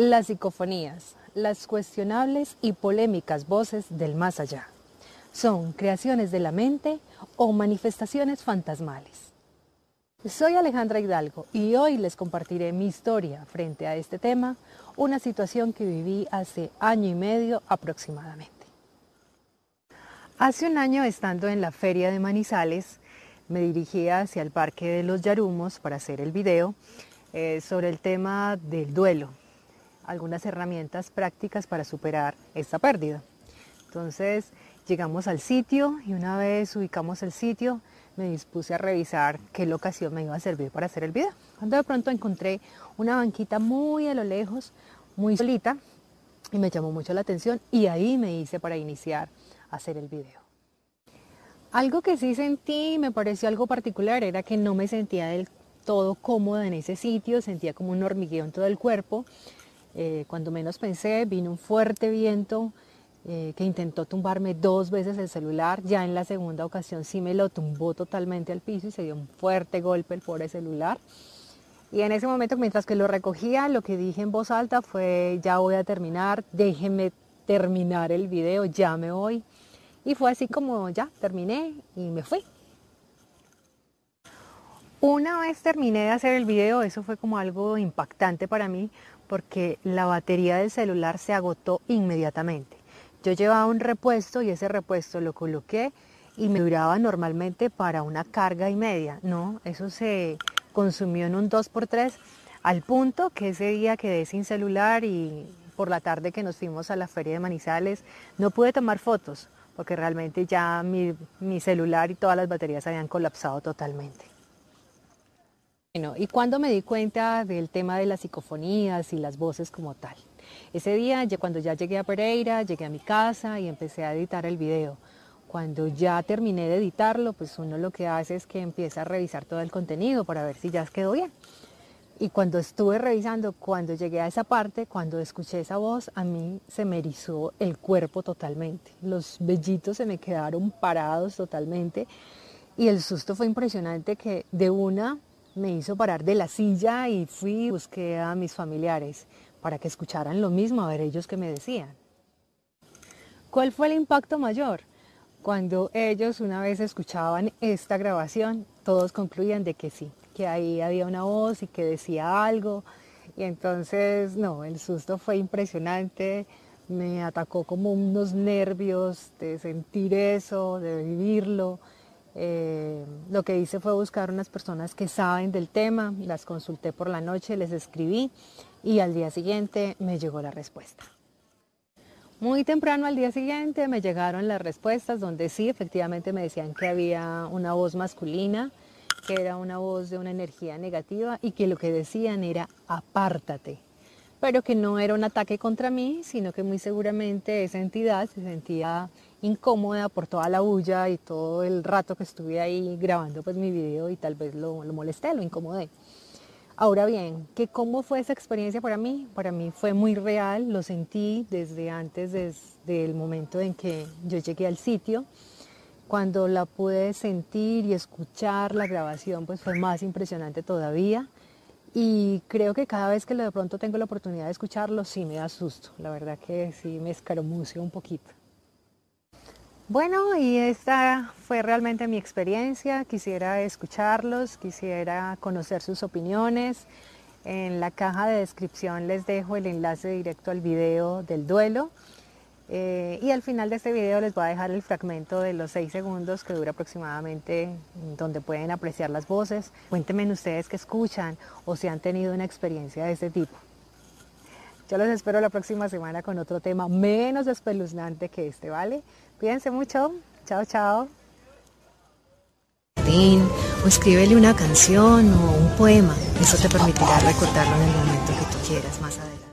Las psicofonías, las cuestionables y polémicas voces del más allá, son creaciones de la mente o manifestaciones fantasmales. Soy Alejandra Hidalgo y hoy les compartiré mi historia frente a este tema, una situación que viví hace año y medio aproximadamente. Hace un año, estando en la feria de Manizales, me dirigía hacia el Parque de los Yarumos para hacer el video eh, sobre el tema del duelo, algunas herramientas prácticas para superar esta pérdida. Entonces llegamos al sitio y una vez ubicamos el sitio me dispuse a revisar qué locación me iba a servir para hacer el video. Cuando de pronto encontré una banquita muy a lo lejos, muy solita, y me llamó mucho la atención y ahí me hice para iniciar a hacer el video. Algo que sí sentí, me pareció algo particular, era que no me sentía del todo cómoda en ese sitio, sentía como un hormigueo en todo el cuerpo. Eh, cuando menos pensé, vino un fuerte viento eh, que intentó tumbarme dos veces el celular. Ya en la segunda ocasión sí me lo tumbó totalmente al piso y se dio un fuerte golpe el pobre celular. Y en ese momento, mientras que lo recogía, lo que dije en voz alta fue, ya voy a terminar, déjeme terminar el video, ya me voy. Y fue así como ya terminé y me fui. Una vez terminé de hacer el video, eso fue como algo impactante para mí porque la batería del celular se agotó inmediatamente. Yo llevaba un repuesto y ese repuesto lo coloqué y me duraba normalmente para una carga y media. No, eso se consumió en un 2x3 al punto que ese día quedé sin celular y por la tarde que nos fuimos a la feria de Manizales no pude tomar fotos porque realmente ya mi, celular y todas las baterías habían colapsado totalmente. Bueno, y cuando me di cuenta del tema de las psicofonías y las voces como tal. Ese día, cuando ya llegué a Pereira, llegué a mi casa y empecé a editar el video. Cuando ya terminé de editarlo, pues uno lo que hace es que empieza a revisar todo el contenido para ver si ya quedó bien. Y cuando estuve revisando, cuando llegué a esa parte, cuando escuché esa voz, a mí se me erizó el cuerpo totalmente. Los vellitos se me quedaron parados totalmente. Y el susto fue impresionante que de una me hizo parar de la silla y fui busqué a mis familiares para que escucharan lo mismo, a ver ellos que me decían. ¿Cuál fue el impacto mayor? Cuando ellos una vez escuchaban esta grabación, todos concluían de que sí, que ahí había una voz y que decía algo. Y entonces, no, el susto fue impresionante, me atacó como unos nervios de sentir eso, de vivirlo. Eh, lo que hice fue buscar unas personas que saben del tema, las consulté por la noche, les escribí y al día siguiente me llegó la respuesta. Muy temprano al día siguiente me llegaron las respuestas donde sí, efectivamente me decían que había una voz masculina, que era una voz de una energía negativa y que lo que decían era apártate, pero que no era un ataque contra mí, sino que muy seguramente esa entidad se sentía incómoda por toda la bulla y todo el rato que estuve ahí grabando pues mi video y tal vez lo, molesté, lo incomodé. Ahora bien, ¿qué ¿cómo fue esa experiencia para mí? Para mí fue muy real, lo sentí desde antes, desde el momento en que yo llegué al sitio. Cuando la pude sentir y escuchar la grabación, pues fue más impresionante todavía. Y creo que cada vez que de pronto tengo la oportunidad de escucharlo, sí me da susto. La verdad que sí me escaramucio un poquito. Bueno, y esta fue realmente mi experiencia. Quisiera escucharlos, quisiera conocer sus opiniones. En la caja de descripción les dejo el enlace directo al video del duelo. Eh, y al final de este video les voy a dejar el fragmento de los seis segundos que dura aproximadamente, donde pueden apreciar las voces. Cuéntenme ustedes qué escuchan o si han tenido una experiencia de este tipo. Yo los espero la próxima semana con otro tema menos espeluznante que este, ¿vale? Cuídense mucho. Chao, chao. O escríbele una canción o un poema. Eso te permitirá recordarlo en el momento que tú quieras más adelante.